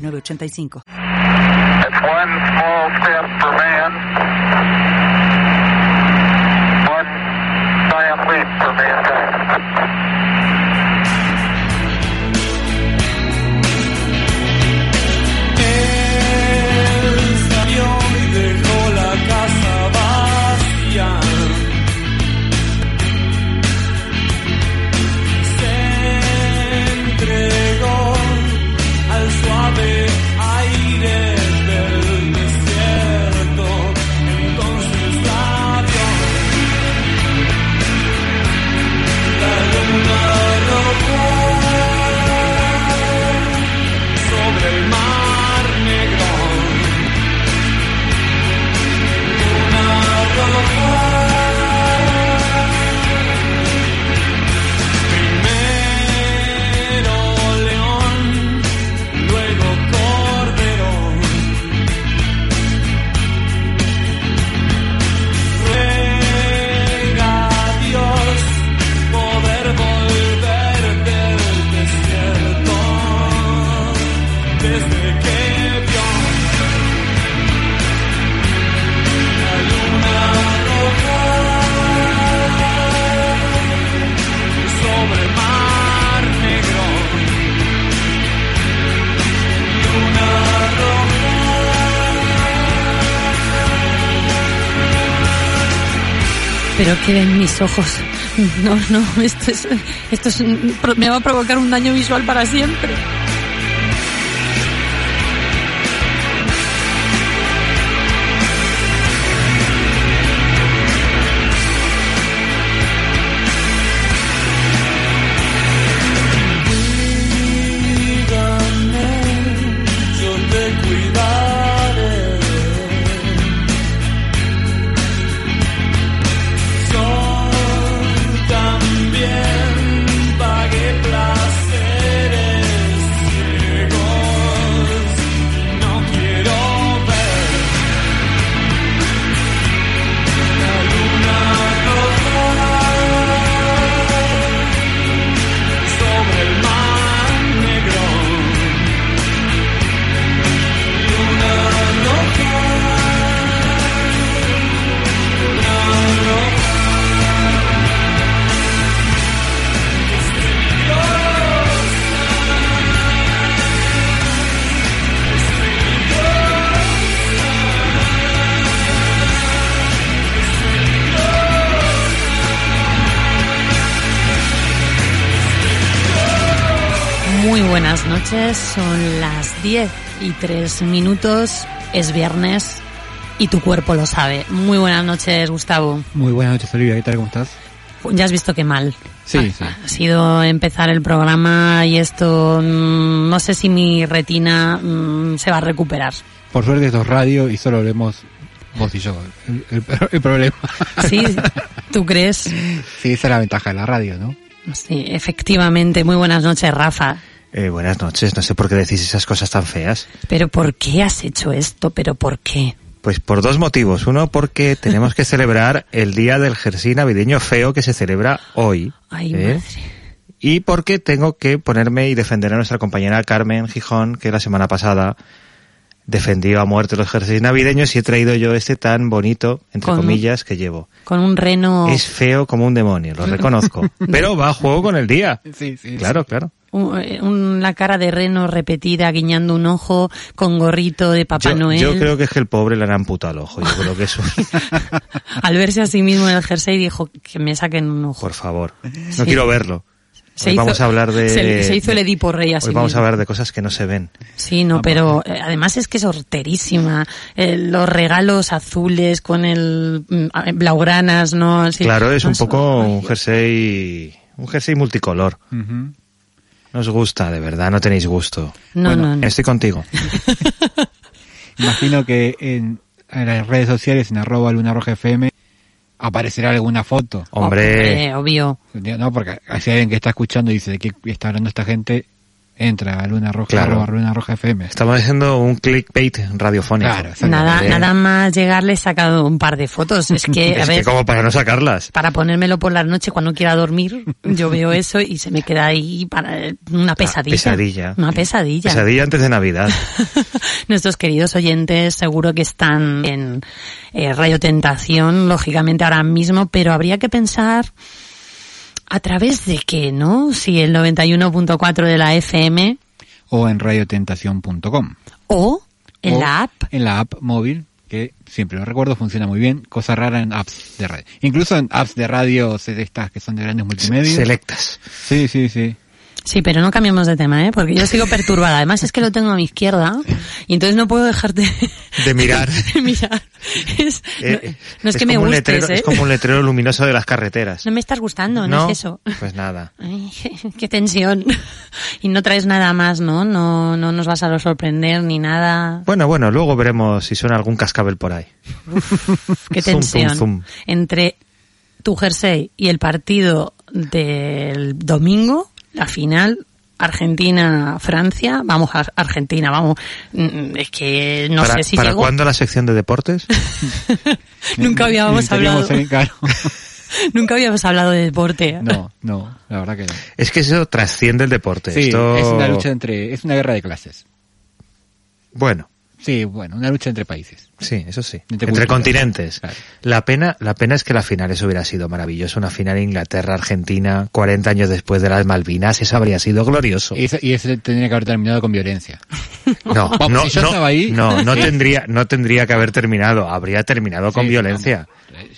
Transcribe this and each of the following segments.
8985. Man, one giant leap for mankind. Pero que mis ojos. No, no, esto es, esto es, me va a provocar un daño visual para siempre. Noches, son las 10 y 3 minutos, es viernes y tu cuerpo lo sabe. Muy buenas noches, Gustavo. Muy buenas noches, Olivia. ¿Qué tal? ¿Cómo estás? Ya has visto qué mal. Sí, ha, sí. ha sido empezar el programa y esto, mm, no sé si mi retina mm, se va a recuperar. Por suerte esto es radio y solo vemos vos y yo. El, el- el problema. ¿Sí? ¿Tú crees? Sí, esa es la ventaja de la radio, ¿no? Sí, efectivamente. Muy buenas noches, Rafa. Eh, buenas noches, no sé por qué decís esas cosas tan feas. ¿Pero por qué has hecho esto? ¿Pero por qué? Pues por dos motivos. Uno, porque tenemos que celebrar el día del jersey navideño feo que se celebra hoy. Ay, ¿eh? madre. Y porque tengo que ponerme y defender a nuestra compañera Carmen Gijón, que la semana pasada defendió a muerte los jerseys navideños y he traído yo este tan bonito, entre Con- comillas, que llevo. Con un reno, Es feo como un demonio, lo reconozco. Pero va a juego con el día. Sí, sí. Claro, claro. Eh, un- la cara de reno repetida, guiñando un ojo, con gorrito de Papá Yo, Noel. yo creo que es que el pobre le han amputado el ojo. Yo creo que eso. Al verse a sí mismo en el jersey dijo que me saquen un ojo. Por favor. No Sí. quiero verlo. Se Hoy hizo- vamos a hablar de... Se, se hizo el Edipo Rey a sí Hoy vamos a mismo. hablar de cosas que no se ven. Sí, no, pero eh, además es que es horterísima. Eh, los regalos azules con el mm, ah, blaugranas, ¿no? Así- claro, es un poco ay, un jersey, un jersey multicolor. Ujú. No os gusta, de verdad, no tenéis gusto. No, Bueno, no, no. Estoy contigo. Imagino que en, en las redes sociales, en arroba Luna Roja FM, aparecerá alguna foto. Hombre, obvio. No, porque si alguien que está escuchando y dice de qué está hablando esta gente, entra a Luna Roja, Claro. arroba Luna Roja FM. estamos haciendo un clickbait radiofónico. Claro. Nada, nada más llegar le he sacado un par de fotos. Es que, a Es ver, que como para no sacarlas. para ponérmelo por la noche cuando quiera dormir, yo veo eso y se me queda ahí para una pesadilla. pesadilla. Una pesadilla. Pesadilla antes de Navidad. Nuestros queridos oyentes seguro que están en eh, Radio Tentación, lógicamente ahora mismo, pero habría que pensar a través de qué, ¿no? Si el 91.4 de la FM O en radiotentación.com. o en O la app. En la app móvil, que siempre lo recuerdo, funciona muy bien. Cosa rara en apps de radio. Incluso en apps de radio estas que son de grandes multimedia. Selectas. Sí, sí, sí. Sí, pero no cambiemos de tema, ¿eh? Porque yo sigo perturbada. Además es que lo tengo a mi izquierda y entonces no puedo dejarte De mirar. de mirar. Es- Eh, no, no es, que me gustes, letrero, ¿eh? Es como un letrero luminoso de las carreteras. No me estás gustando, no, es eso. Pues nada. Ay, qué tensión. Y no traes nada más, ¿no? No, no nos vas a sorprender ni nada. Bueno, bueno, luego veremos si suena algún cascabel por ahí. Qué tensión. Entre tu jersey y el partido del domingo, la final, Argentina-Francia, vamos a Argentina, vamos. Mm, Es que no ¿Para, sé si ¿para llego. cuándo la sección de deportes? Nunca habíamos hablado. Nunca habíamos hablado de deporte. No, no, la verdad que no. Es que eso trasciende el deporte. Sí, Esto... es una lucha entre, es una guerra de clases. Bueno, Sí, bueno, una lucha entre países. sí, eso sí. Entre continentes. Claro. La pena, la pena es que la final eso hubiera sido maravilloso. Una final Inglaterra-Argentina, 40 años después de las Malvinas, eso habría sido glorioso. Y ese tendría que haber terminado con violencia. No, Vamos, no, si yo no, estaba ahí- no, no tendría, no tendría que haber terminado. Habría terminado con Sí, violencia.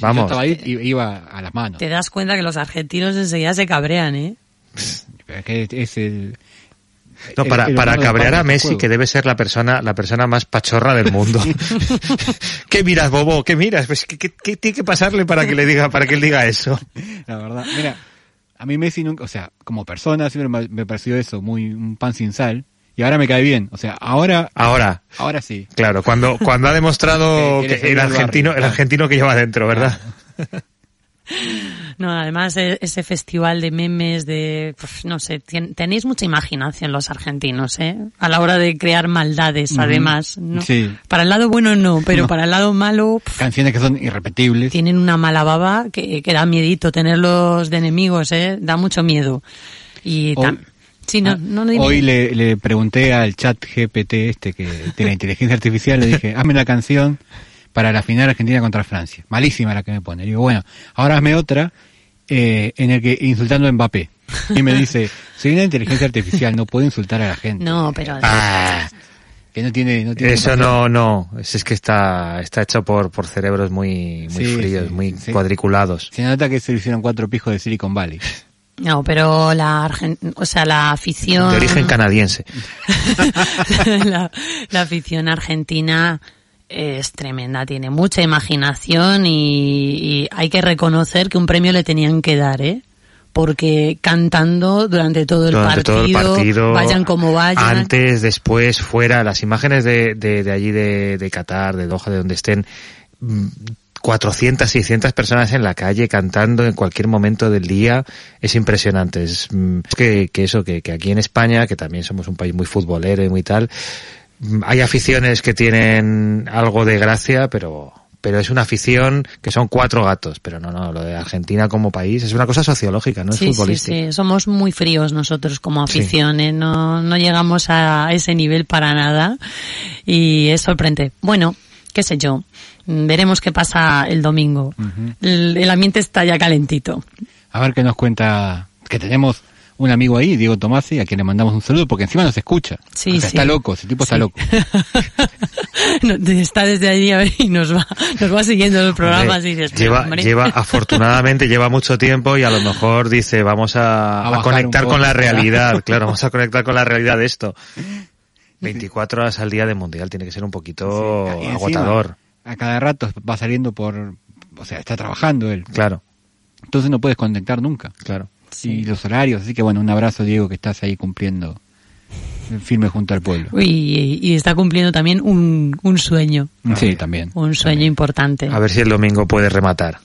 vamos. Si yo estaba ahí, iba a las manos. Te das cuenta que los argentinos enseguida se cabrean, ¿eh? Pero es que es el... No, el- para, el para humano de cabrear a Messi, que debe ser la persona, la persona más pachorra del mundo. ¿Qué miras, bobo? ¿Qué miras? Pues, ¿qué, qué- qué tiene que pasarle para que le diga, para que él diga eso? La verdad, mira, a mí Messi nunca, o sea, como persona siempre me, pareció eso, muy un pan sin sal, y ahora me cae bien, o sea, ahora, Ahora, ahora sí. claro, cuando, cuando ha demostrado Que- el argentino, barrio, el claro. argentino que lleva dentro, ¿verdad? No, además e- ese festival de memes de, pues, no sé, tenéis mucha imaginación los argentinos, ¿eh? A la hora de crear maldades, además, ¿no? Sí. Para el lado bueno no, pero No. para el lado malo Canciones que son irrepetibles. tienen una mala baba que, que da miedito tenerlos de enemigos, ¿eh? Da mucho miedo. Y Hoy- sí, no, Ah, no. Hoy le, le pregunté al chat GPT este que de la inteligencia artificial, le dije, hazme una canción para la final Argentina contra Francia. Malísima la que me pone. Le digo, bueno, ahora hazme otra eh, en el que insultando a Mbappé. Y me dice, soy una inteligencia artificial, no puedo insultar a la gente. No, pero Ah, Que no tiene, no tiene eso no, no. Es, es que está, está hecho por, por cerebros muy, muy Sí, fríos, sí, muy sí. cuadriculados. Se nota que se le hicieron cuatro pijos de Silicon Valley. no, pero la Argen- o sea, la afición De origen canadiense. la, la afición argentina es tremenda, tiene mucha imaginación y, y hay que reconocer que un premio le tenían que dar, ¿eh? Porque cantando durante todo el, durante partido, todo el partido, vayan como vayan. antes, después, fuera, las imágenes de, de, de allí de, de Qatar, de Doha, de donde estén, mm, 400, 600 personas en la calle cantando en cualquier momento del día, es impresionante. Es mm, que, que eso, que, que aquí en España, que también somos un país muy futbolero y muy tal, mm, hay aficiones que tienen algo de gracia, pero pero es una afición que son cuatro gatos, pero no, no, lo de Argentina como país es una cosa sociológica, no es Sí, sí, futbolística. sí, somos muy fríos nosotros como Sí. afición, ¿eh? no, no llegamos a ese nivel para nada y es sorprendente. Bueno, qué sé yo, veremos qué pasa el domingo. el, el ambiente está ya calentito. A ver qué nos cuenta, que tenemos un amigo ahí, Diego Tomasi, a quien le mandamos un saludo, porque encima nos escucha. Sí, O sea, sí. Está loco, ese tipo está Sí. loco. No, está desde allí a ver, y nos va, nos va siguiendo los programas Hombre, y dices, lleva, lleva, afortunadamente lleva mucho tiempo y a lo mejor dice, vamos a, A a bajar conectar con la ¿verdad? realidad, claro, vamos a conectar con la realidad de esto. 24 horas al día de mundial tiene que ser un poquito encima, agotador, A cada rato va saliendo por, o sea, está trabajando él. claro, Entonces no puedes conectar nunca. claro. Y los horarios. Así que bueno, un abrazo Diego que estás ahí cumpliendo firme junto al pueblo. Uy, y, y está cumpliendo también un, un sueño, Sí, también. un sueño importante. A ver si el domingo puede rematar.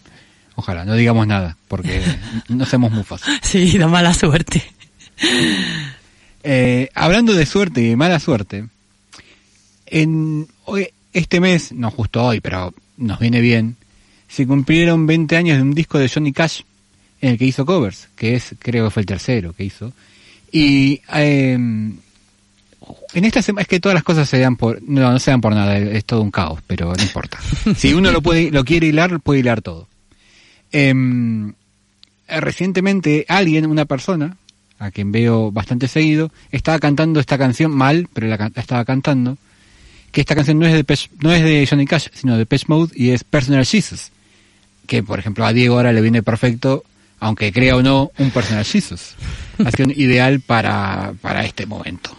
Ojalá, no digamos nada, porque no somos mufas. Sí, da mala suerte. Eh, hablando de suerte y de mala suerte, en hoy, este mes, no justo hoy, pero nos viene bien, se cumplieron 20 años de un disco de Johnny Cash en el que hizo covers, que es, creo que fue el tercero que hizo. Y eh, en esta semana es que todas las cosas se dan por, no, no se dan por nada, es todo un caos, pero no importa. Si uno lo puede, lo quiere hilar, puede hilar todo. Em, eh, recientemente alguien, una persona, a quien veo bastante seguido, estaba cantando esta canción mal, pero la, estaba cantando, que esta canción no es de Depeche- no es de Johnny Cash, sino de Depeche Mode y es Personal Jesus, que por ejemplo a Diego ahora le viene perfecto, aunque crea o no, un Personal Jesus. Canción ideal para, para este momento.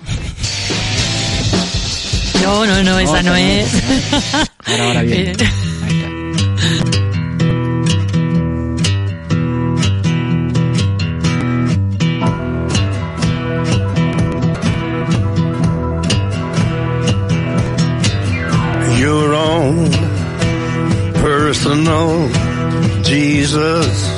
No, no, no, esa no es. Ahora, ahora. Eh, Ahí está. your own personal Jesus.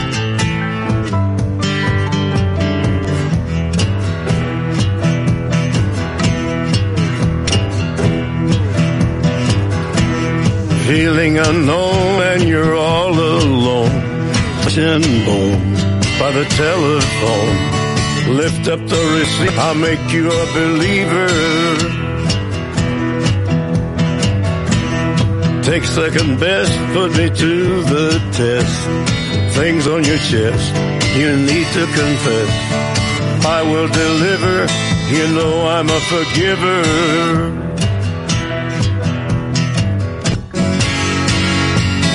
Feeling unknown and you're all alone. Chin bone by the telephone. Lift up the receipt, I'll make you a believer. Take second best, put me to the test. Things on your chest, you need to confess. I will deliver, you know I'm a forgiver.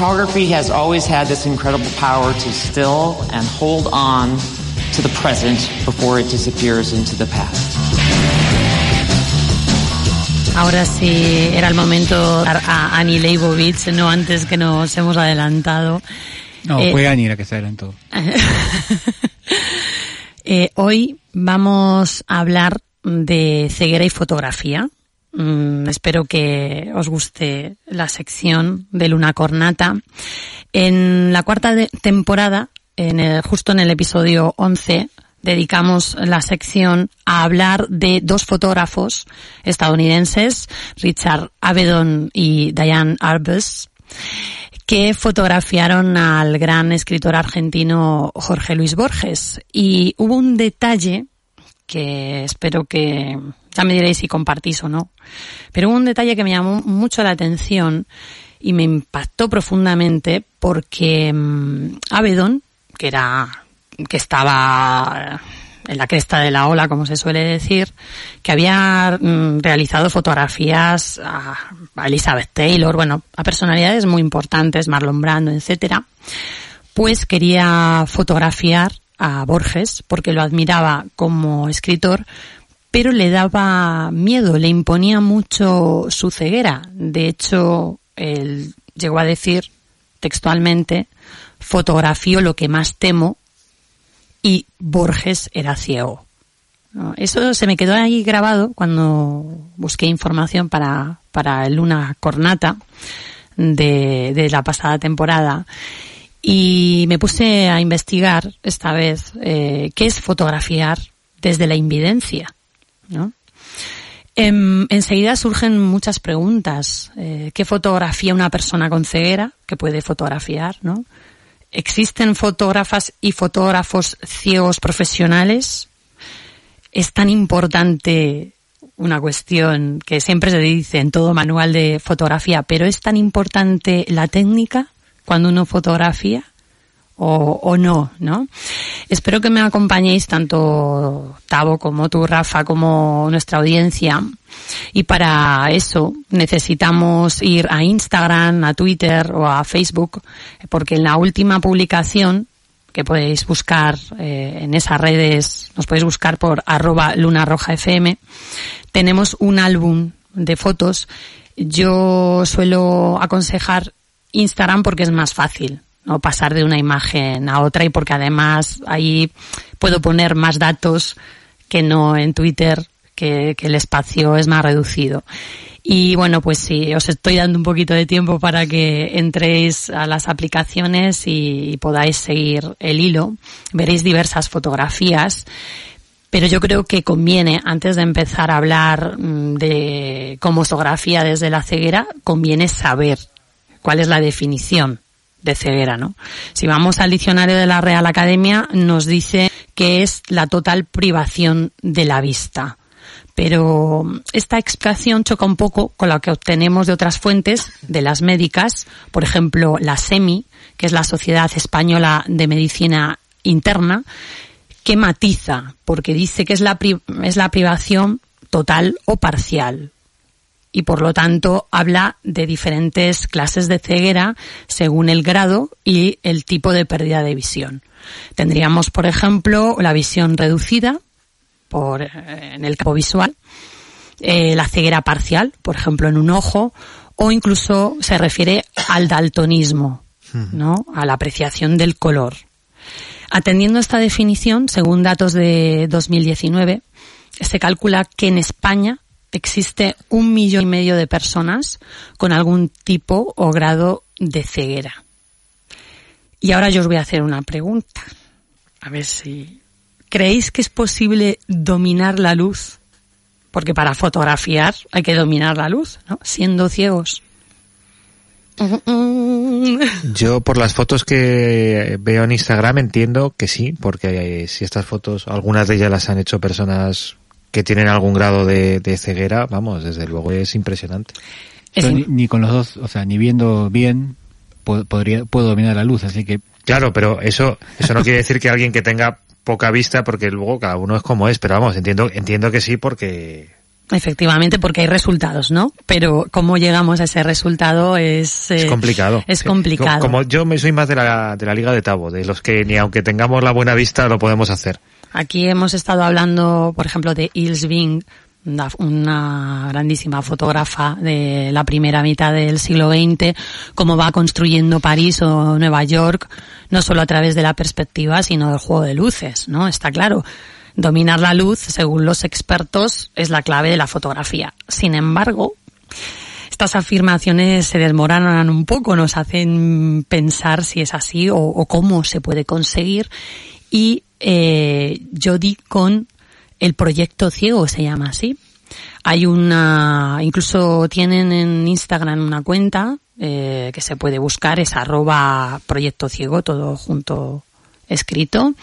Photography has always had this incredible power to still and hold on to the present before it disappears into the past. Ahora sí era el momento de dar a Annie Leibovitz, no antes que nos hemos adelantado. No, Eh, fue Ani la que se adelantó. Eh, hoy vamos a hablar de ceguera y fotografía. Mm, espero que os guste la sección de Luna Cornata. En la cuarta temporada, en el- justo en el episodio 11, dedicamos la sección a hablar de dos fotógrafos estadounidenses, Richard Avedon y Diane Arbus, que fotografiaron al gran escritor argentino Jorge Luis Borges. Y hubo un detalle que espero que ya me diréis si compartís o no. Pero un detalle que me llamó mucho la atención y me impactó profundamente porque mm, Avedon, que era que estaba en la cresta de la ola, como se suele decir, que había mm, realizado fotografías a Elizabeth Taylor, bueno, a personalidades muy importantes, Marlon Brando, etcétera, pues quería fotografiar a Borges porque lo admiraba como escritor, pero le daba miedo, le imponía mucho su ceguera. De hecho, él llegó a decir textualmente, fotografío lo que más temo y Borges era ciego. Eso se me quedó ahí grabado cuando busqué información para, para Luna Cornata de, de la pasada temporada y me puse a investigar esta vez eh, qué es fotografiar desde la invidencia. ¿no? Em, enseguida surgen muchas preguntas. Eh, ¿Qué fotografía una persona con ceguera que puede fotografiar? ¿no? ¿Existen fotógrafas y fotógrafos ciegos profesionales? ¿Es tan importante una cuestión que siempre se dice en todo manual de fotografía, pero es tan importante la técnica cuando uno fotografía o, no, ¿no? Espero que me acompañéis tanto Tavo como tú, Rafa, como nuestra audiencia. Y para eso necesitamos ir a Instagram, a Twitter o a Facebook, porque en la última publicación que podéis buscar eh, en esas redes, nos podéis buscar por arroba lunarrojafm, tenemos un álbum de fotos. Yo suelo aconsejar Instagram porque es más fácil, ¿no? Pasar de una imagen a otra y porque además ahí puedo poner más datos que no en Twitter, que, el espacio es más reducido. Y bueno, pues sí, os estoy dando un poquito de tiempo para que entréis a las aplicaciones y, podáis seguir el hilo. Veréis diversas fotografías. Pero yo creo que conviene, antes de empezar a hablar mm, de cómo fotografía desde la ceguera, conviene saber cuál es la definición de ceguera, ¿no? Si vamos al diccionario de la Real Academia, nos dice que es la total privación de la vista. Pero esta explicación choca un poco con la que obtenemos de otras fuentes, de las médicas, por ejemplo, la SEMI, que es la Sociedad Española de Medicina Interna, que matiza, porque dice que es la, pri- es la privación total o parcial. Y por lo tanto habla de diferentes clases de ceguera según el grado y el tipo de pérdida de visión. Tendríamos, por ejemplo, la visión reducida por, eh, en el campo visual, eh, la ceguera parcial, por ejemplo, en un ojo, o incluso se refiere al daltonismo, ¿no? A la apreciación del color. Atendiendo a esta definición, según datos de 2019, se calcula que en España existe un millón y medio de personas con algún tipo o grado de ceguera. Y ahora yo os voy a hacer una pregunta. A ver si creéis que es posible dominar la luz. Porque para fotografiar hay que dominar la luz, ¿no? Siendo ciegos. Yo por las fotos que veo en Instagram entiendo que sí, porque si estas fotos, algunas de ellas las han hecho personas que tienen algún grado de, de ceguera, vamos, desde luego es impresionante. Es Yo im- ni, ni con los dos, o sea, ni viendo bien, po- podría, puedo dominar la luz, así que Claro, pero eso, eso no quiere decir que alguien que tenga poca vista, porque luego cada uno es como es, pero vamos, entiendo, entiendo que sí porque Efectivamente, porque hay resultados, ¿no? Pero cómo llegamos a ese resultado es... es eh, complicado. Es complicado. Co- Como yo me soy más de la, de la Liga de Tabo, de los que ni aunque tengamos la buena vista lo podemos hacer. Aquí hemos estado hablando, por ejemplo, de Ilse Bing, una grandísima fotógrafa de la primera mitad del siglo XX, cómo va construyendo París o Nueva York, no solo a través de la perspectiva, sino del juego de luces, ¿no? Está claro. Dominar la luz, según los expertos, es la clave de la fotografía. Sin embargo, estas afirmaciones se desmoronan un poco, nos hacen pensar si es así o, o cómo se puede conseguir. Y eh, yo di con el proyecto ciego, se llama así. Hay una, incluso tienen en Instagram una cuenta eh, que se puede buscar, es arroba proyecto ciego, todo junto escrito.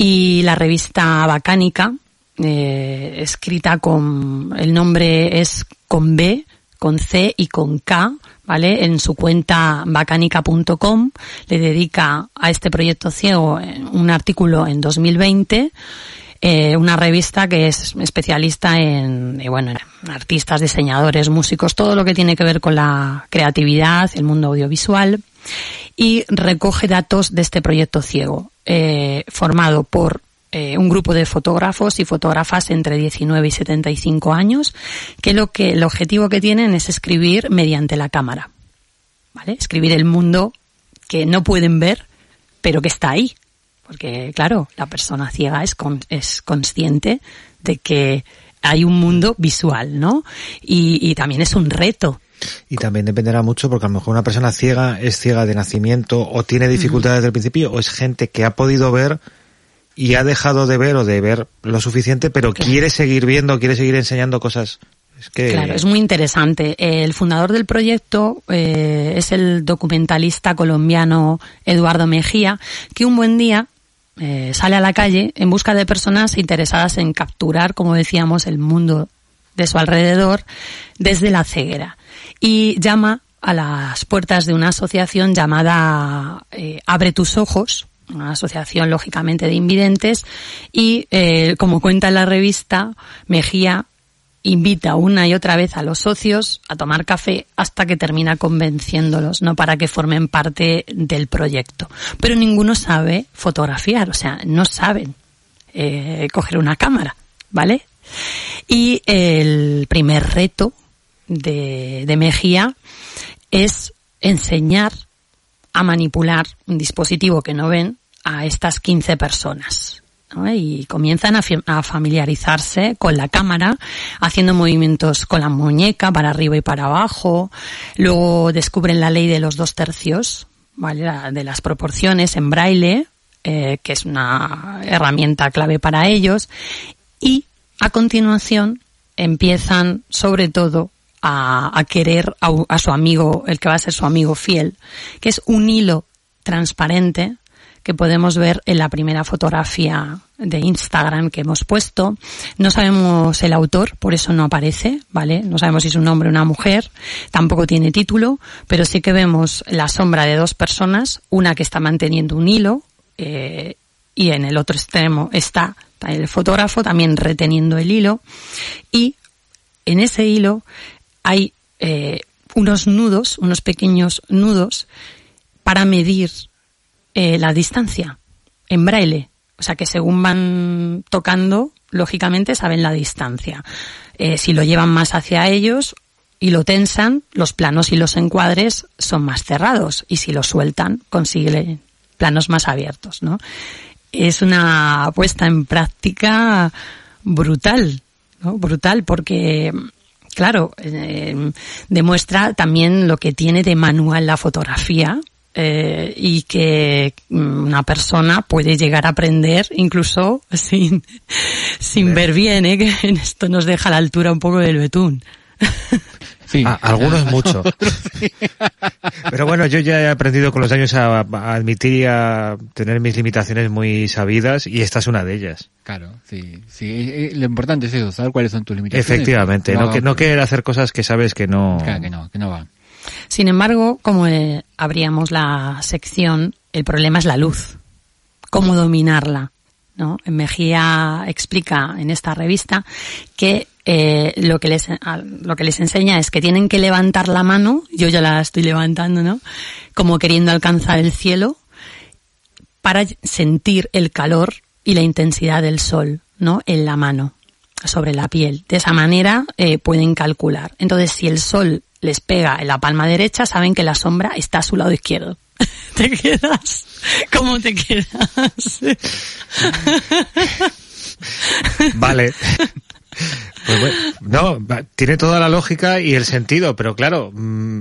Y la revista Bacánica, eh, escrita con, el nombre es con B, con C y con K, ¿vale? En su cuenta bacánica.com le dedica a este proyecto ciego un artículo en 2020 eh, una revista que es especialista en, bueno, en artistas, diseñadores, músicos, todo lo que tiene que ver con la creatividad, el mundo audiovisual y recoge datos de este proyecto ciego, eh, formado por eh, un grupo de fotógrafos y fotógrafas entre 19 y 75 años, que lo que el objetivo que tienen es escribir mediante la cámara, ¿vale? Escribir el mundo que no pueden ver, pero que está ahí, porque claro, la persona ciega es con, es consciente de que hay un mundo visual, ¿no? Y, y también es un reto, Y también dependerá mucho porque a lo mejor una persona ciega es ciega de nacimiento o tiene dificultades desde el principio o es gente que ha podido ver y ha dejado de ver o de ver lo suficiente pero quiere seguir viendo, quiere seguir enseñando cosas. Es que Claro, es muy interesante. El fundador del proyecto eh, es el documentalista colombiano Eduardo Mejía, que un buen día eh, sale a la calle en busca de personas interesadas en capturar, como decíamos, el mundo de su alrededor desde la ceguera. Y llama a las puertas de una asociación llamada eh, Abre tus ojos, una asociación lógicamente de invidentes, y eh, como cuenta en la revista, Mejía invita una y otra vez a los socios a tomar café hasta que termina convenciéndolos, ¿no? Para que formen parte del proyecto. Pero ninguno sabe fotografiar, o sea, no saben eh, coger una cámara, ¿vale? Y el primer reto de, de Mejía es enseñar a manipular un dispositivo que no ven a estas 15 personas. Y comienzan a, a familiarizarse con la cámara, haciendo movimientos con la muñeca para arriba y para abajo. Luego descubren la ley de los dos tercios, ¿vale? De las proporciones en braille, eh, que es una herramienta clave para ellos. Y a continuación empiezan sobre todo a, a querer a, su amigo, el que va a ser su amigo fiel, que es un hilo transparente que podemos ver en la primera fotografía de Instagram que hemos puesto. No sabemos el autor, por eso no aparece, ¿vale? No sabemos si es un hombre o una mujer, tampoco tiene título, pero sí que vemos la sombra de dos personas, una que está manteniendo un hilo, eh, y en el otro extremo está el fotógrafo también reteniendo el hilo, y en ese hilo hay eh, unos nudos, unos pequeños nudos, para medir eh, la distancia en braille. O sea que según van tocando, lógicamente saben la distancia. Eh, si lo llevan más hacia ellos y lo tensan, los planos y los encuadres son más cerrados. Y si lo sueltan, consiguen planos más abiertos, ¿no? Es una puesta en práctica brutal, ¿no? Brutal porque claro, eh, demuestra también lo que tiene de manual la fotografía eh, y que mm, una persona puede llegar a aprender incluso sin, sin ver bien, ¿eh? que en esto nos deja a la altura un poco del betún. Sí. a- algunos mucho. Pero bueno, yo ya he aprendido con los años a, a admitir y a tener mis limitaciones muy sabidas y esta es una de ellas. Claro, sí, sí. eh, eh, Lo importante es eso, saber cuáles son tus limitaciones. Efectivamente, no, que, no querer hacer cosas que sabes que no... Claro, que no, que no van. Sin embargo, como eh, abríamos la sección, el problema es la luz. ¿Cómo dominarla? ¿No? Mejía explica en esta revista que eh, lo que les lo que les enseña es que tienen que levantar la mano, yo ya la estoy levantando, ¿no? Como queriendo alcanzar el cielo para sentir el calor y la intensidad del sol, ¿no? En la mano, sobre la piel. De esa manera eh, pueden calcular. Entonces, si el sol les pega en la palma derecha, saben que la sombra está a su lado izquierdo. ¿Te quedas? ¿Cómo te quedas? Vale. Pues bueno, no, va- tiene toda la lógica y el sentido, pero claro, mm,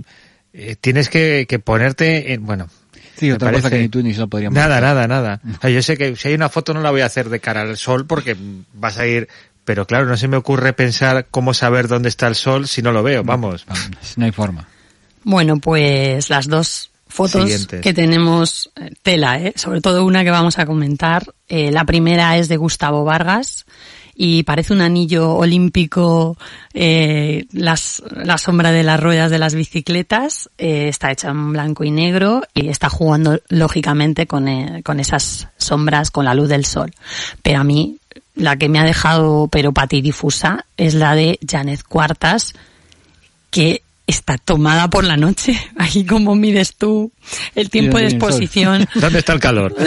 eh, tienes que, que ponerte en, bueno. Sí, otra cosa que ni tú ni yo podríamos Nada, hacer. nada, nada. O sea, yo sé que si hay una foto no la voy a hacer de cara al sol porque vas a ir, pero claro, no se me ocurre pensar cómo saber dónde está el sol si no lo veo, vamos. Vamos, No hay forma. Bueno, pues las dos fotos Siguientes. que tenemos, eh, tela, ¿eh? sobre todo una que vamos a comentar. Eh, la primera es de Gustavo Vargas y parece un anillo olímpico, eh, las, la sombra de las ruedas de las bicicletas. eh, está hecha en blanco y negro y está jugando lógicamente con, eh, con esas sombras, con la luz del sol. Pero a mí, la que me ha dejado pero patidifusa es la de Janet Cuartas, que está tomada por la noche. Ahí como mides tú el tiempo de exposición. ¿Dónde está el calor?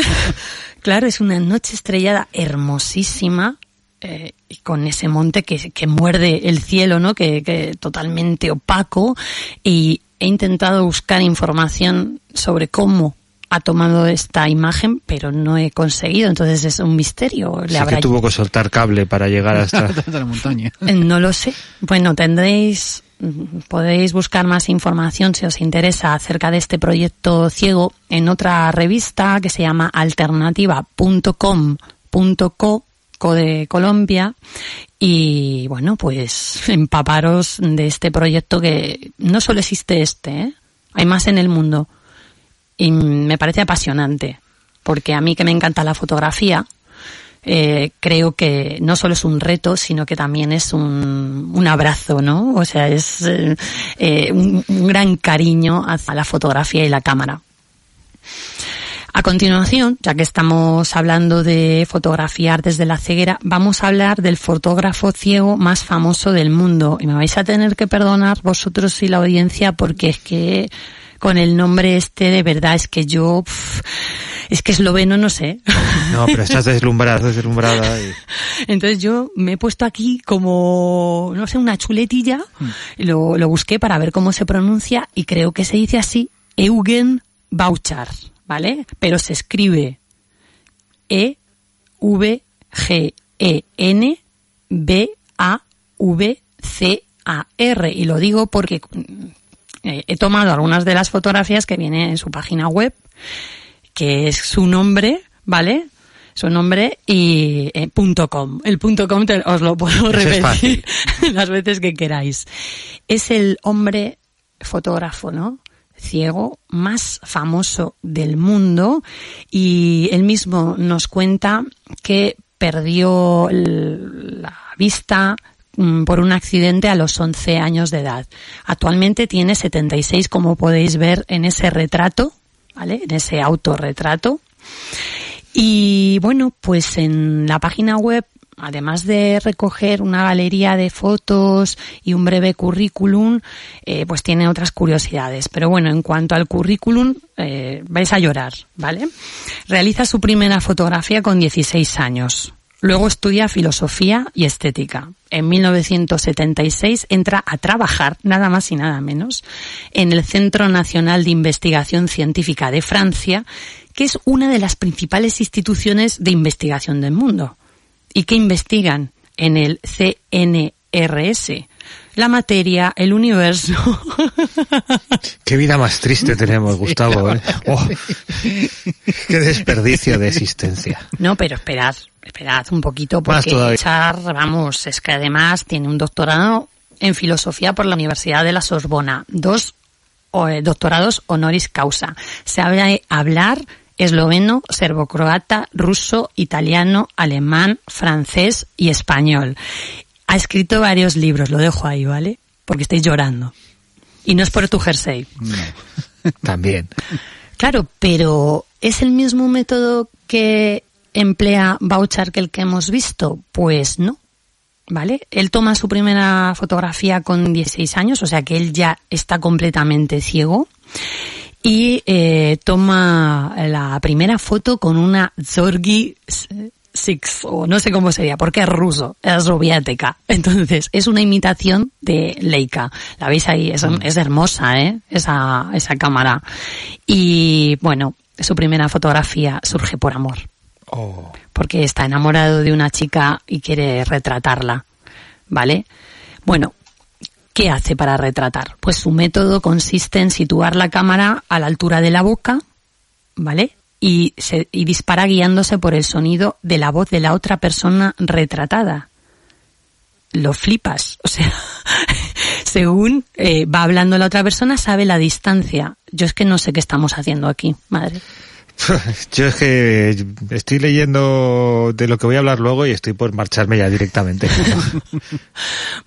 Claro, es una noche estrellada hermosísima eh, y con ese monte que, que muerde el cielo, ¿no? Que, que totalmente opaco y he intentado buscar información sobre cómo ha tomado esta imagen, pero no he conseguido. Entonces es un misterio. Le Sí habrá que tuvo que soltar cable para llegar hasta... Hasta la montaña. eh, No lo sé. Bueno, tendréis, podéis buscar más información si os interesa acerca de este proyecto ciego en otra revista que se llama alternativa.com.co de Colombia y bueno pues empaparos de este proyecto que no solo existe este ¿eh? hay más en el mundo y me parece apasionante porque a mí que me encanta la fotografía eh, creo que no solo es un reto, sino que también es un, un abrazo, ¿no? O sea, es eh, un, un gran cariño hacia la fotografía y la cámara. A continuación, ya que estamos hablando de fotografiar desde la ceguera, vamos a hablar del fotógrafo ciego más famoso del mundo. Y me vais a tener que perdonar vosotros y la audiencia porque es que con el nombre este de verdad es que yo, es que esloveno no sé. No, pero estás deslumbrada, deslumbrada. Y... Entonces yo me he puesto aquí como, no sé, una chuletilla, lo, lo busqué para ver cómo se pronuncia y creo que se dice así, Eugen Bauchar, ¿vale? Pero se escribe E V G E N B A V C A R y lo digo porque eh, he tomado algunas de las fotografías que vienen en su página web, que es su nombre, ¿vale? Su nombre y eh, punto .com. El punto .com te- os lo puedo repetir las veces que queráis. Es el hombre fotógrafo, ¿no? Ciego más famoso del mundo y él mismo nos cuenta que perdió la vista mm, por un accidente a los 11 años de edad. Actualmente tiene 76, como podéis ver en ese retrato, ¿vale? En ese autorretrato. Y bueno, pues en la página web, además de recoger una galería de fotos y un breve currículum, eh, pues tiene otras curiosidades. Pero bueno, en cuanto al currículum, eh, vais a llorar, ¿vale? Realiza su primera fotografía con 16 años. Luego estudia filosofía y estética. En 1976 entra a trabajar, nada más y nada menos, en el Centro Nacional de Investigación Científica de Francia, que es una de las principales instituciones de investigación del mundo. ¿Y qué investigan? En el CNRS. La materia, el universo. Qué vida más triste tenemos, Gustavo. ¿eh? Oh, qué desperdicio de existencia. No, pero esperad, esperad un poquito porque. Char, vamos, es que además tiene un doctorado en filosofía por la Universidad de la Sorbona, dos eh, doctorados honoris causa. Sabe hablar esloveno, serbocroata, ruso, italiano, alemán, francés y español. Ha escrito varios libros, lo dejo ahí, ¿vale? Porque estáis llorando. Y no es por tu jersey. También. Claro, pero ¿es el mismo método que emplea Bouchard que el que hemos visto? Pues no. ¿Vale? Él toma su primera fotografía con 16 años, o sea que él ya está completamente ciego. Y eh, toma la primera foto con una Zorgi Six, o no sé cómo sería, porque es ruso, es soviética. Entonces, es una imitación de Leica. La veis ahí, es, es hermosa, ¿eh? Esa, esa cámara. Y bueno, su primera fotografía surge por amor. Oh. porque está enamorado de una chica y quiere retratarla, ¿vale? Bueno, ¿qué hace para retratar? Pues su método consiste en situar la cámara a la altura de la boca, ¿vale? Y, se, y dispara guiándose por el sonido de la voz de la otra persona retratada. Lo flipas, o sea, según eh, va hablando la otra persona, sabe la distancia. Yo es que no sé qué estamos haciendo aquí, madre. Yo es que estoy leyendo de lo que voy a hablar luego y estoy por marcharme ya directamente.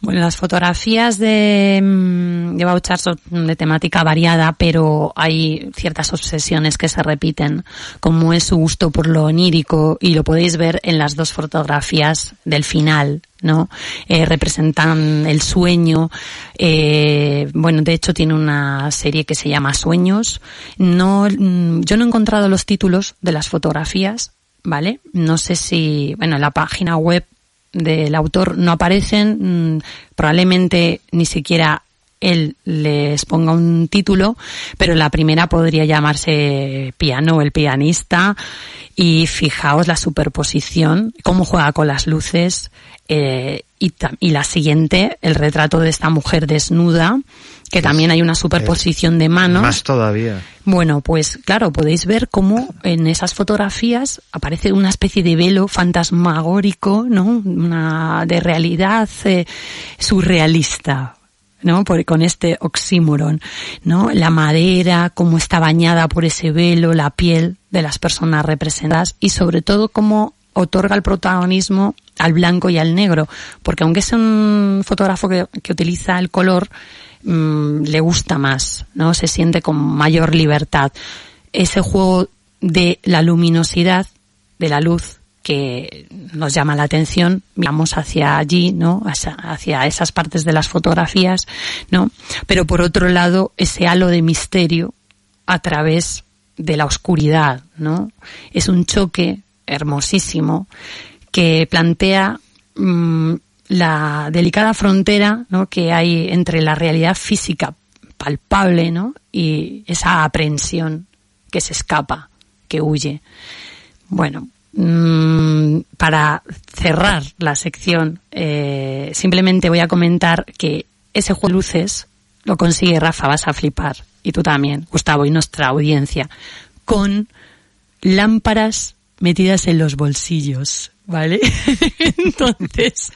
Bueno, las fotografías de, mm, de Bauchar son de temática variada, pero hay ciertas obsesiones que se repiten, como es su gusto por lo onírico, y lo podéis ver en las dos fotografías del final, ¿no? Eh, representan el sueño. Eh, bueno, de hecho tiene una serie que se llama Sueños. No, mm, yo no he encontrado los títulos de las fotografías, ¿vale? No sé si, bueno, en la página web del autor no aparecen, mm, probablemente ni siquiera él les ponga un título, pero la primera podría llamarse Piano, el pianista, y fijaos la superposición, cómo juega con las luces, eh, y, y la siguiente, el retrato de esta mujer desnuda, que también hay una superposición de manos. Más todavía. Bueno, pues claro, podéis ver cómo en esas fotografías aparece una especie de velo fantasmagórico, ¿no? Una de realidad eh, surrealista. ¿No? Por, con este oxímoron, ¿no? La madera, cómo está bañada por ese velo, la piel de las personas representadas y sobre todo cómo otorga el protagonismo al blanco y al negro, porque aunque es un fotógrafo que, que utiliza el color, mm, le gusta más, ¿no? Se siente con mayor libertad. Ese juego de la luminosidad, de la luz, que nos llama la atención, miramos hacia allí, ¿no? Hacia, esas partes de las fotografías, ¿no? Pero por otro lado, ese halo de misterio a través de la oscuridad, ¿no? Es un choque hermosísimo que plantea mm, la delicada frontera ¿no? que hay entre la realidad física palpable ¿no? y esa aprensión que se escapa, que huye. Bueno, mm, para cerrar la sección, eh, simplemente voy a comentar que ese juego de luces lo consigue Rafa, vas a flipar, y tú también, Gustavo, y nuestra audiencia, con lámparas metidas en los bolsillos, ¿vale? Entonces,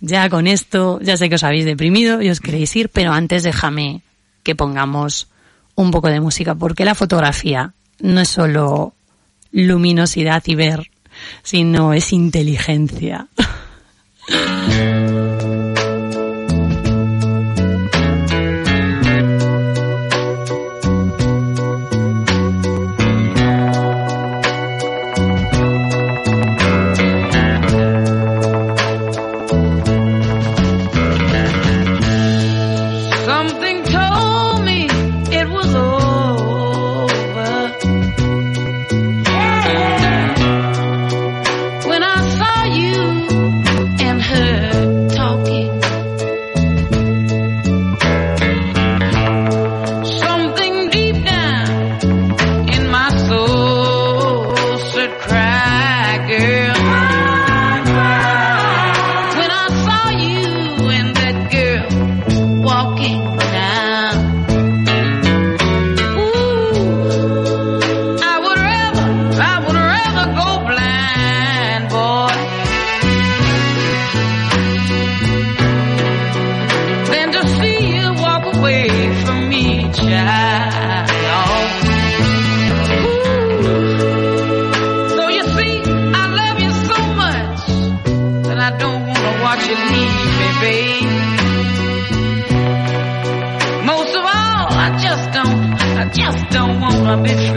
ya con esto, ya sé que os habéis deprimido y os queréis ir, pero antes déjame que pongamos un poco de música, porque la fotografía no es solo luminosidad y ver, sino es inteligencia. leave. Most of all, I just don't, I just don't wanna be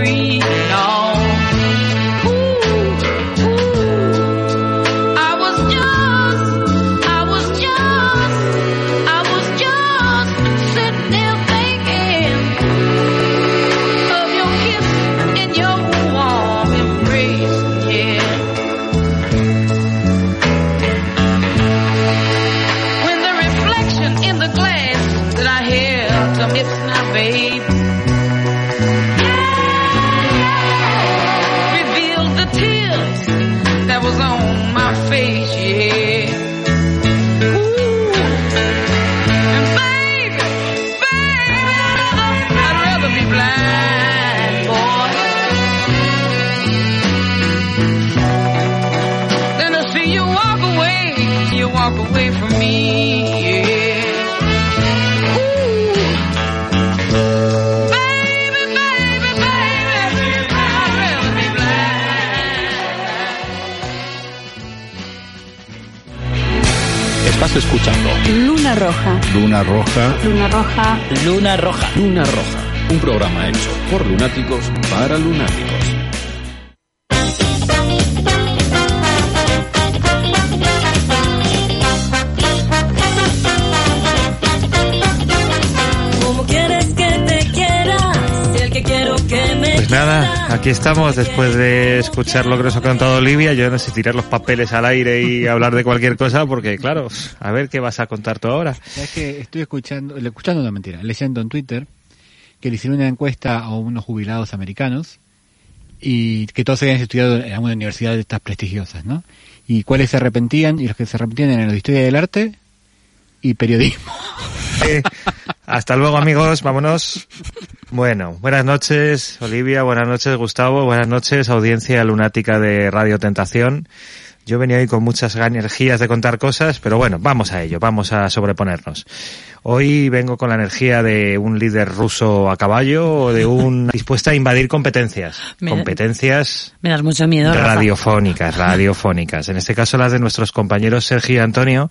Luna Roja. Luna Roja. Un programa hecho por lunáticos para lunáticos. Nada, aquí estamos después de escuchar lo que nos ha contado Olivia. Yo no sé tirar los papeles al aire y hablar de cualquier cosa porque, claro, a ver qué vas a contar tú ahora. Es que estoy escuchando, escuchando no mentira, leyendo en Twitter que le hicieron una encuesta a unos jubilados americanos y que todos habían estudiado en alguna universidad de estas prestigiosas, ¿no? Y cuáles se arrepentían y los que se arrepentían eran los de historia del arte y periodismo. Hasta luego amigos, vámonos. Bueno, buenas noches Olivia, buenas noches Gustavo, buenas noches audiencia lunática de Radio Tentación. Yo venía hoy con muchas energías de contar cosas, pero bueno, vamos a ello, vamos a sobreponernos. Hoy vengo con la energía de un líder ruso a caballo o de un dispuesta a invadir competencias. Me- Competencias Me das mucho miedo, Rafa. radiofónicas, radiofónicas. En este caso las de nuestros compañeros Sergio y Antonio,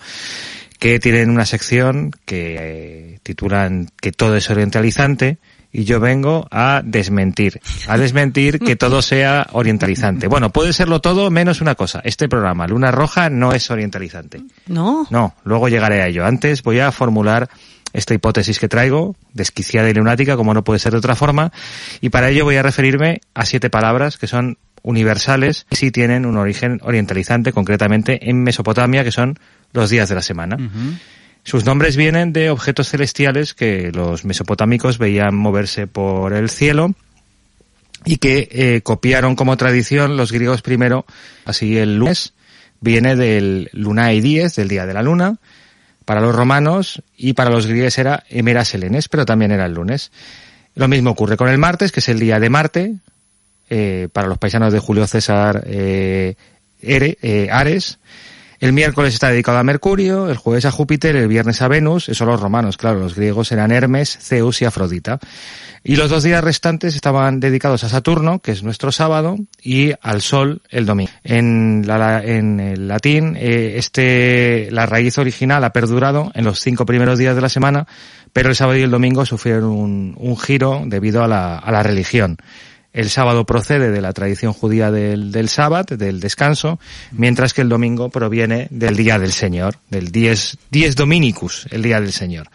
que tienen una sección que eh, titulan que todo es orientalizante y yo vengo a desmentir, a desmentir que todo sea orientalizante. Bueno, puede serlo todo menos una cosa. Este programa, Luna Roja, no es orientalizante. ¿No? No, luego llegaré a ello. Antes voy a formular esta hipótesis que traigo, desquiciada y lunática, como no puede ser de otra forma, y para ello voy a referirme a siete palabras que son universales y sí tienen un origen orientalizante, concretamente en Mesopotamia, que son los días de la semana. Sus nombres vienen de objetos celestiales que los mesopotámicos veían moverse por el cielo y que eh, copiaron como tradición los griegos primero. Así el lunes viene del lunae dies, del día de la luna, para los romanos y para los griegos era Emera Selenes, pero también era el lunes. Lo mismo ocurre con el martes, que es el día de Marte, eh, para los paisanos de Julio César eh, eh, Ares. El miércoles está dedicado a Mercurio, el jueves a Júpiter, el viernes a Venus, eso los romanos, claro, los griegos eran Hermes, Zeus y Afrodita. Y los dos días restantes estaban dedicados a Saturno, que es nuestro sábado, y al Sol el domingo. En, el latín, eh, este, la raíz original ha perdurado en los cinco primeros días de la semana, pero el sábado y el domingo sufrieron un, un giro debido a la religión. El sábado procede de la tradición judía del, del sábado, del descanso, mientras que el domingo proviene del día del Señor, del dies, dies dominicus, el día del Señor.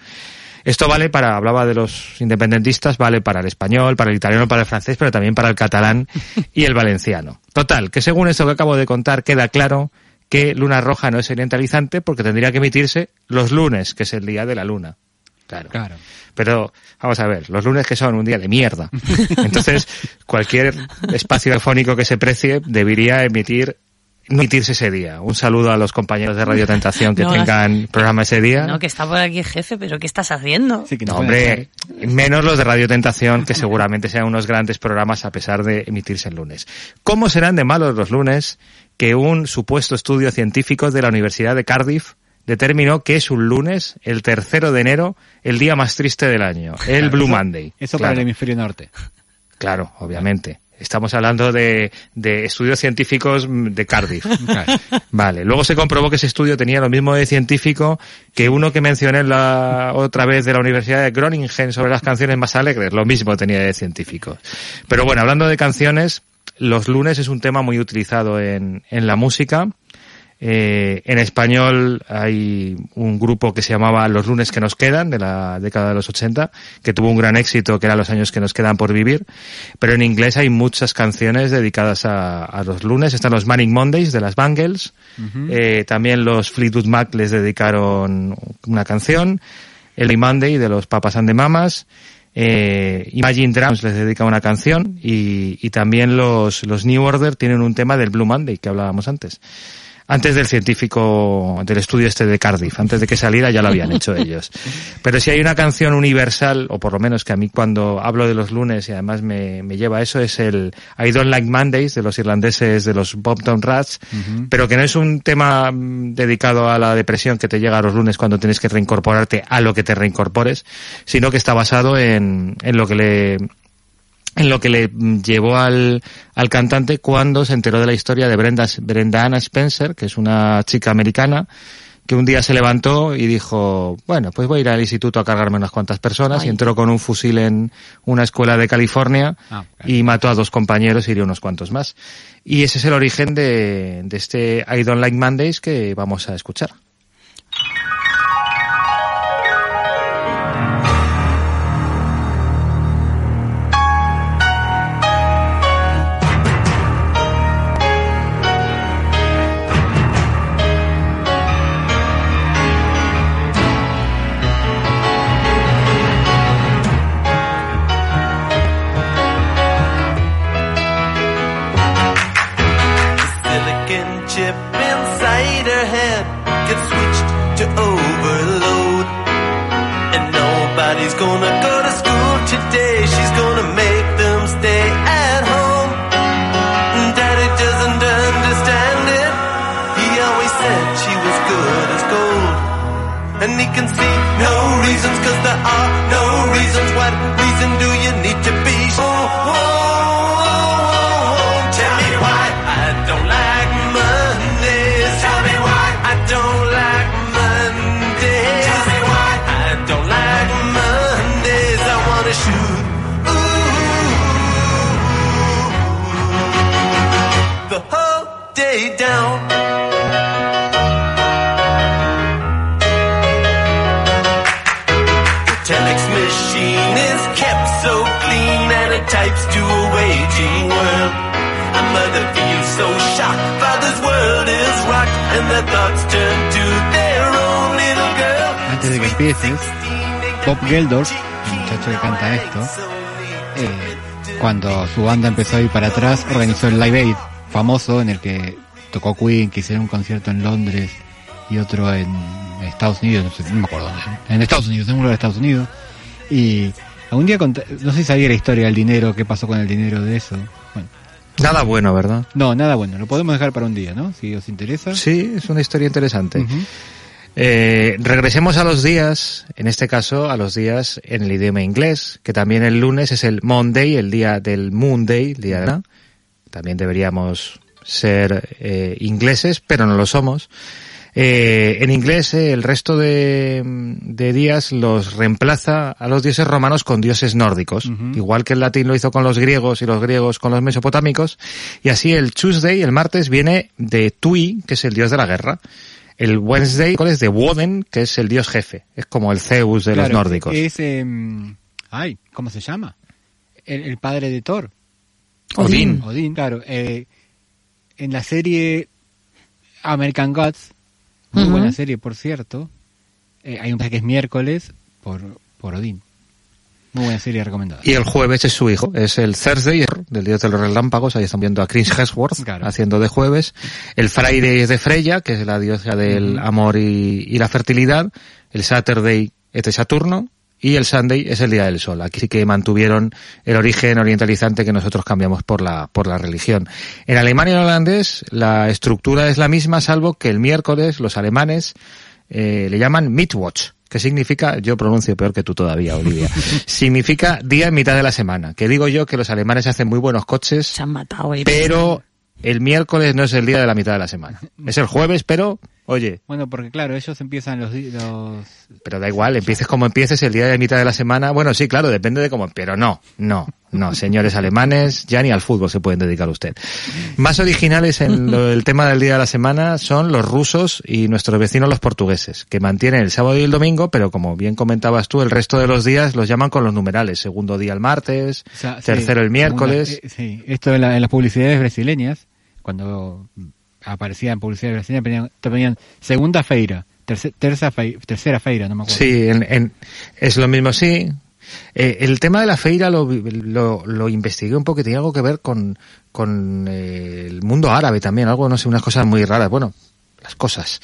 Esto vale para, hablaba de los independentistas, vale para el español, para el italiano, para el francés, pero también para el catalán y el valenciano. Total, que según esto que acabo de contar queda claro que Luna Roja no es orientalizante porque tendría que emitirse los lunes, que es el día de la luna. Claro. Claro. Pero vamos a ver, los lunes que son un día de mierda. Entonces, cualquier espacio radiofónico que se precie debería emitir emitirse ese día. Un saludo a los compañeros de Radio Tentación que No, tengan programa ese día. No, que está por aquí el jefe, pero ¿qué estás haciendo? No, hombre, menos los de Radio Tentación, que seguramente sean unos grandes programas a pesar de emitirse el lunes. ¿Cómo serán de malos los lunes que un supuesto estudio científico de la Universidad de Cardiff determinó que es un lunes, el tercero de enero, el día más triste del año, el Blue Eso- Monday? Eso para Claro. el hemisferio norte. Claro, obviamente. Estamos hablando de, de estudios científicos mm, de Cardiff. Vale. Luego se comprobó que ese estudio tenía lo mismo de científico que uno que mencioné la otra vez de la Universidad de Groningen sobre las canciones más alegres. Lo mismo tenía de científico. Pero bueno, hablando de canciones, los lunes es un tema muy utilizado en, en la música. Eh, en español hay un grupo que se llamaba Los lunes que nos quedan, de la década de los 80, que tuvo un gran éxito, que era Los años que nos quedan por vivir. Pero en inglés hay muchas canciones dedicadas a, a los lunes. Están los Manic Mondays de las Bangles. Eh, también los Fleetwood Mac les dedicaron una canción. El Monday de los Papas and the Mamas. Eh, Imagine Drums les dedica una canción y, y también los, los New Order tienen un tema del Blue Monday que hablábamos antes. Antes del científico del estudio este de Cardiff, antes de que saliera ya lo habían hecho ellos. Pero si hay una canción universal, o por lo menos que a mí cuando hablo de los lunes y además me, me lleva a eso, es el I Don't Like Mondays de los irlandeses de los Bobtown Rats, pero que no es un tema mm, dedicado a la depresión que te llega a los lunes cuando tienes que reincorporarte a lo que te reincorpores, sino que está basado en, en lo que le en lo que le llevó al, al cantante cuando se enteró de la historia de Brenda, Brenda Anna Spencer, que es una chica americana, que un día se levantó y dijo, bueno, pues voy a ir al instituto a cargarme unas cuantas personas y entró con un fusil en una escuela de California Ah, y mató a dos compañeros y hirió unos cuantos más. Y ese es el origen de, de este I Don't Like Mondays que vamos a escuchar. Nobody's gonna go to school today. She's gonna make them stay at home. Daddy doesn't understand it. He always said she was good as gold. And he can see down. Antes de que empieces, Bob Geldorf, el muchacho que canta esto, eh, cuando su banda empezó a ir para atrás, organizó el Live Aid famoso en el que tocó Queen, que hicieron un concierto en Londres y otro en Estados Unidos, no, sé, no me acuerdo dónde, en Estados Unidos, en un lugar de Estados Unidos. Y algún día, cont- no sé si sabía la historia del dinero, qué pasó con el dinero de eso. Bueno, Nada bueno, ¿verdad? no, nada bueno, lo podemos dejar para un día, ¿no? Si os interesa. Sí, es una historia interesante. Eh, regresemos a los días, en este caso a los días en el idioma inglés, que también el lunes es el Monday, el día del Moonday, el día de la... También deberíamos ser eh, ingleses, pero no lo somos. Eh, en inglés eh, el resto de, de días los reemplaza a los dioses romanos con dioses nórdicos, igual que el latín lo hizo con los griegos y los griegos con los mesopotámicos, y así el Tuesday, el martes, viene de Tui, que es el dios de la guerra. El Wednesday es de Woden, que es el dios jefe, es como el Zeus de los nórdicos. Es, em, ay, ¿cómo se llama? El, el padre de Thor. Odín. Odín, claro. eh, en la serie American Gods, muy buena serie, por cierto, eh, hay un que es miércoles por, por Odín. Muy buena serie recomendada. Y el jueves es su hijo, es el Thursday, del dios de los relámpagos, ahí están viendo a Chris Hemsworth haciendo de jueves. El Friday es de Freya, que es la diosa del amor y, y la fertilidad. El Saturday es de Saturno. Y el Sunday es el día del sol. Aquí sí que mantuvieron el origen orientalizante que nosotros cambiamos por la, por la religión. En alemán y en holandés la estructura es la misma, salvo que el miércoles los alemanes eh, le llaman Mittwoch, que significa, yo pronuncio peor que tú todavía, Olivia, significa día en mitad de la semana. Que digo yo que los alemanes hacen muy buenos coches, Se han matado ahí. pero el miércoles no es el día de la mitad de la semana. Es el jueves, pero, oye, Bueno, porque claro, ellos empiezan los... los pero da igual, empieces como empieces el día de mitad de la semana. Bueno, sí, claro, depende de cómo, pero no, no, no, señores alemanes, ya ni al fútbol se pueden dedicar usted. Más originales en lo- el tema del día de la semana son los rusos y nuestros vecinos los portugueses, que mantienen el sábado y el domingo, pero como bien comentabas tú, el resto de los días los llaman con los numerales. Segundo día el martes, o sea, sí, tercero el miércoles. segunda- eh, sí, esto en, la- en las publicidades brasileñas, cuando aparecía en publicidades brasileñas, ponían- te ponían segunda feira, terce- terza fei- tercera feira, no me acuerdo. Sí, en, es lo mismo, sí. Eh, el tema de la feira lo, lo, lo investigué un poco que tenía algo que ver con, con eh, el mundo árabe también, algo, no sé, unas cosas muy raras. Bueno, las cosas.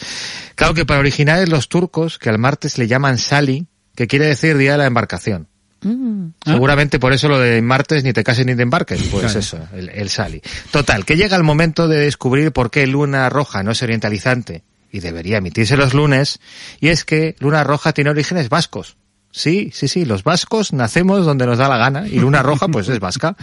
Claro que para originales los turcos, que al martes le llaman Sali, que quiere decir día de la embarcación. Mm. Seguramente por eso lo de martes ni te cases ni te embarques. Pues Claro. eso, el, el Sali. Total, que llega el momento de descubrir por qué Luna Roja no es orientalizante y debería emitirse los lunes, y es que Luna Roja tiene orígenes vascos. Sí, sí, sí, los vascos nacemos donde nos da la gana y Luna Roja pues es vasca.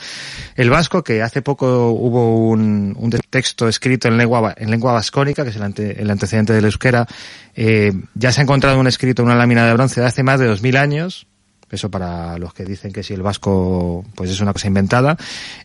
El vasco, que hace poco hubo un, un texto escrito en lengua, en lengua vascónica, que es el, ante- el antecedente del euskera, eh, ya se ha encontrado un escrito en una lámina de bronce de hace más de dos mil años, eso para los que dicen que si el vasco pues es una cosa inventada.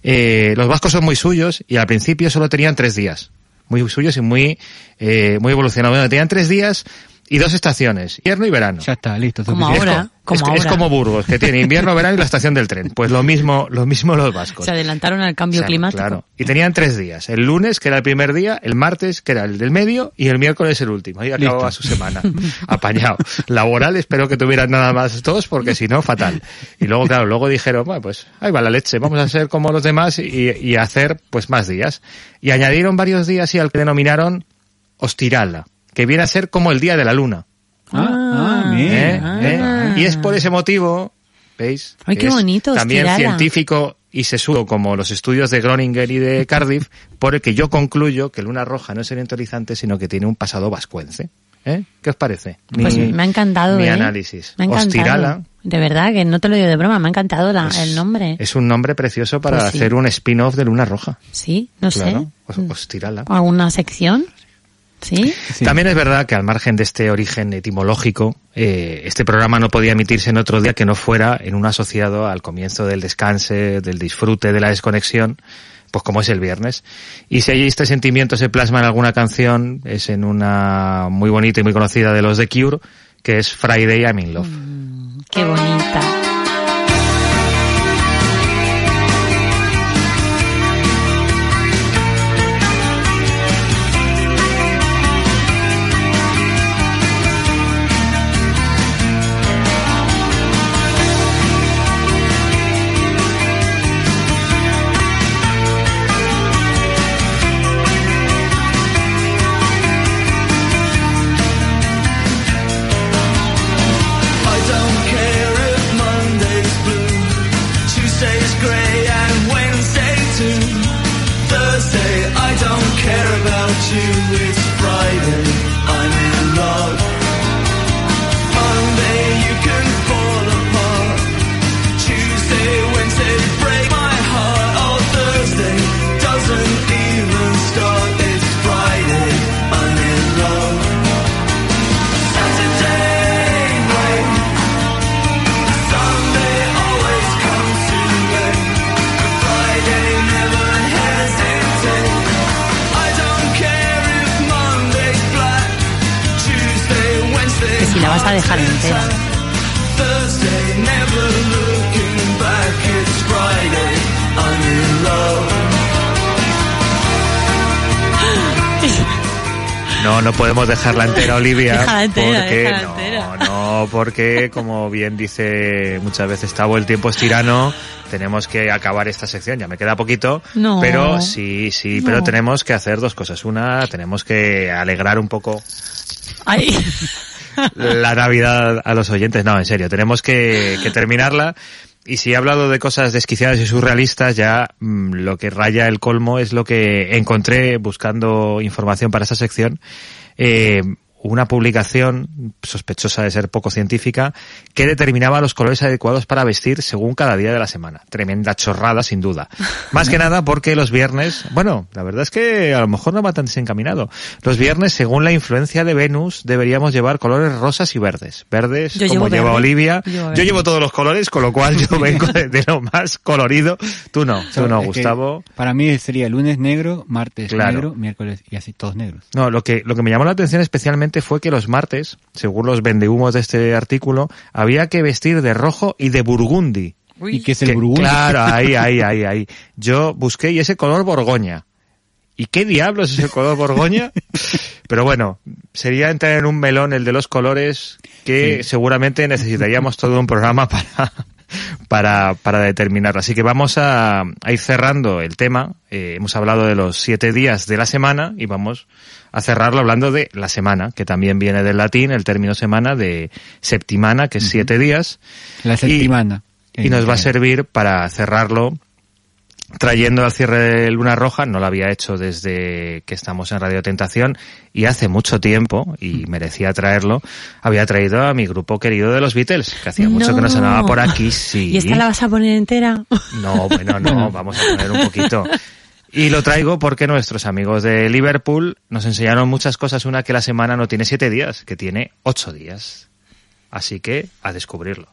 Eh, los vascos son muy suyos y al principio solo tenían tres días. Muy suyos y muy, eh, muy evolucionados. Bueno, tenían tres días y dos estaciones, invierno y verano. Ya está, listo. Como ahora, como es, es ahora. como Burgos, que tiene invierno, verano y la estación del tren. Pues lo mismo, lo mismo los vascos. Se adelantaron al cambio O sea, climático. Claro. Y tenían tres días. El lunes, que era el primer día, el martes, que era el del medio, y el miércoles el último. Ahí acababa su semana. Apañado. Laboral, espero que tuvieran nada más dos, porque si no, fatal. Y luego, claro, luego dijeron, bueno, pues ahí va la leche, vamos a ser como los demás y, y hacer pues más días. Y añadieron varios días y al que denominaron Ostirala, que viene a ser como el día de la luna. Ah, ah, bien. ¿Eh? Ah. ¿Eh? Y es por ese motivo, ¿veis? Ay, qué bonito, También científico y sesudo como los estudios de Groninger y de Cardiff, por el que yo concluyo que Luna Roja no es orientalizante, sino que tiene un pasado vascuence. ¿Eh? ¿Qué os parece? Pues me ha encantado, Mi ¿eh? análisis. Me ha encantado. Ostirala De verdad, que no te lo digo de broma, me ha encantado la- es- el nombre. es un nombre precioso para Pues sí. hacer un spin-off de Luna Roja. Sí, no Claro, sé. Os- Ostirala. ¿Alguna sección? ¿Sí? Sí. También es verdad que al margen de este origen etimológico, eh, este programa no podía emitirse en otro día que no fuera en un asociado al comienzo del descanse, del disfrute, de la desconexión, pues como es el viernes. Y si este sentimiento se plasma en alguna canción, es en una muy bonita y muy conocida de los The Cure, que es Friday I'm in Love. Qué bonita. No, no podemos dejarla entera, Olivia. Déjala entera, porque déjala no, entera. no, porque como bien dice muchas veces Tavo, el tiempo es tirano. Tenemos que acabar esta sección, ya me queda poquito. No. Pero sí, sí, No. pero tenemos que hacer dos cosas. Una, tenemos que alegrar un poco Ay. la Navidad a los oyentes. No, en serio, tenemos que, que terminarla. Y si he hablado de cosas desquiciadas y surrealistas, ya mm, lo que raya el colmo es lo que encontré buscando información para esta sección. Eh, una publicación sospechosa de ser poco científica que determinaba los colores adecuados para vestir según cada día de la semana. Tremenda chorrada, sin duda. Más que nada porque los viernes, bueno, la verdad es que a lo mejor no va tan desencaminado. Los viernes, según la influencia de Venus, deberíamos llevar colores rosas y verdes. Verdes, Yo como lleva verde. Olivia. Yo llevo Yo verde. llevo todos los colores, con lo cual yo vengo de, de lo más colorido. Tú no, tú no, Es Gustavo. Para mí sería lunes negro, martes Claro. negro, miércoles y así todos negros. No, lo que, lo que me llamó la atención especialmente fue que los martes, según los vendehumos de este artículo, había que vestir de rojo y de burgundi. ¿Y qué es el Que- burgundi? Claro, ahí, ahí, ahí, ahí. Yo busqué y ese color borgoña. ¿Y qué diablos es el color borgoña? Pero bueno, sería entrar en un melón el de los colores que seguramente necesitaríamos todo un programa para, para, para determinarlo. Así que vamos a, a ir cerrando el tema. Eh, hemos hablado de los siete días de la semana y vamos a cerrarlo hablando de la semana, que también viene del latín, el término semana de septimana, que es siete días. La septimana. Y nos va a servir para cerrarlo trayendo al cierre de Luna Roja, no lo había hecho desde que estamos en Radio Tentación y hace mucho tiempo, y merecía traerlo, había traído a mi grupo querido de los Beatles, que hacía mucho que no sonaba por aquí, sí. ¿Y esta la vas a poner entera? No, bueno, no, vamos a poner un poquito. Y lo traigo porque nuestros amigos de Liverpool nos enseñaron muchas cosas. Una que la semana no tiene siete días, que tiene ocho días. Así que a descubrirlo.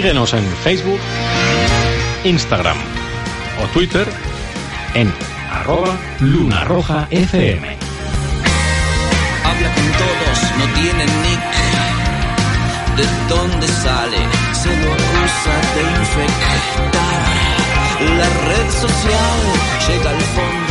Síguenos en Facebook, Instagram o Twitter en arroba Luna Roja FM. Habla con todos, no tiene nick. ¿De dónde sale? Se lo acusa de infectar. La red social llega al fondo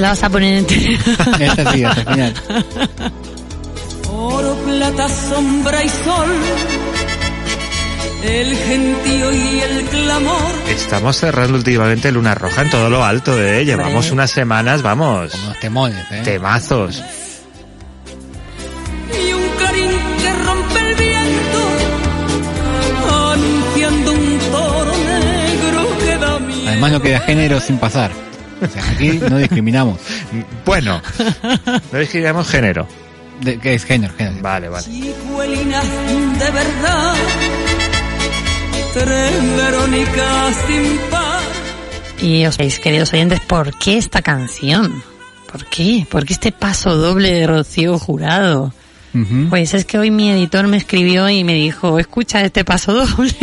Esta la vas a poner entera. Esta sí, hasta el final. Oro, plata, sombra y sol. El gentío y el clamor. Estamos cerrando últimamente Luna Roja en todo lo alto, ¿eh? Llevamos Sí. unas semanas, vamos. Unos temones, ¿eh? Temazos. Y un clarín que rompe el viento. Anunciando un toro negro que da miedo. Además no queda género sin pasar. O sea, aquí no discriminamos. Bueno, no discriminamos género. De, ¿Qué es género? género. Vale, vale. Chicuelina de verdad. Tres Verónicas sin par. Y os veis, queridos oyentes, ¿por qué esta canción? ¿Por qué? ¿Por qué este paso doble de Rocío Jurado? Pues es que hoy mi editor me escribió y me dijo, escucha este paso doble.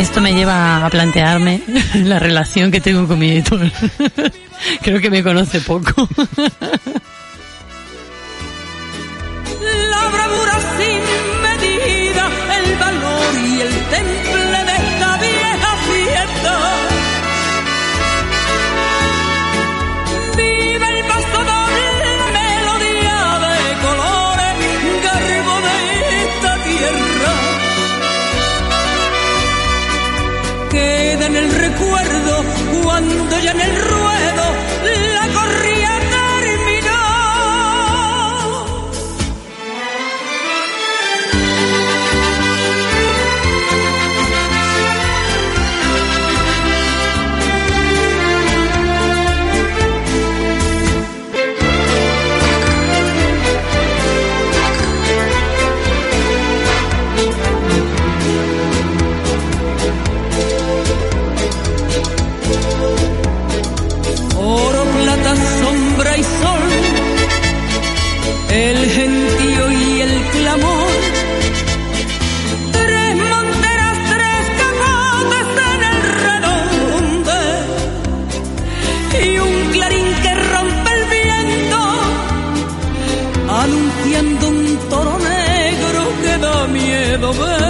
Esto me lleva a plantearme la relación que tengo con mi editor. Creo que me conoce poco. La bravura sin medida, el valor y el temple de esta vieja fiesta. El recuerdo cuando ya en el el gentío y el clamor. Tres monteras, tres capotes en el redonde y un clarín que rompe el viento, anunciando un toro negro que da miedo ver.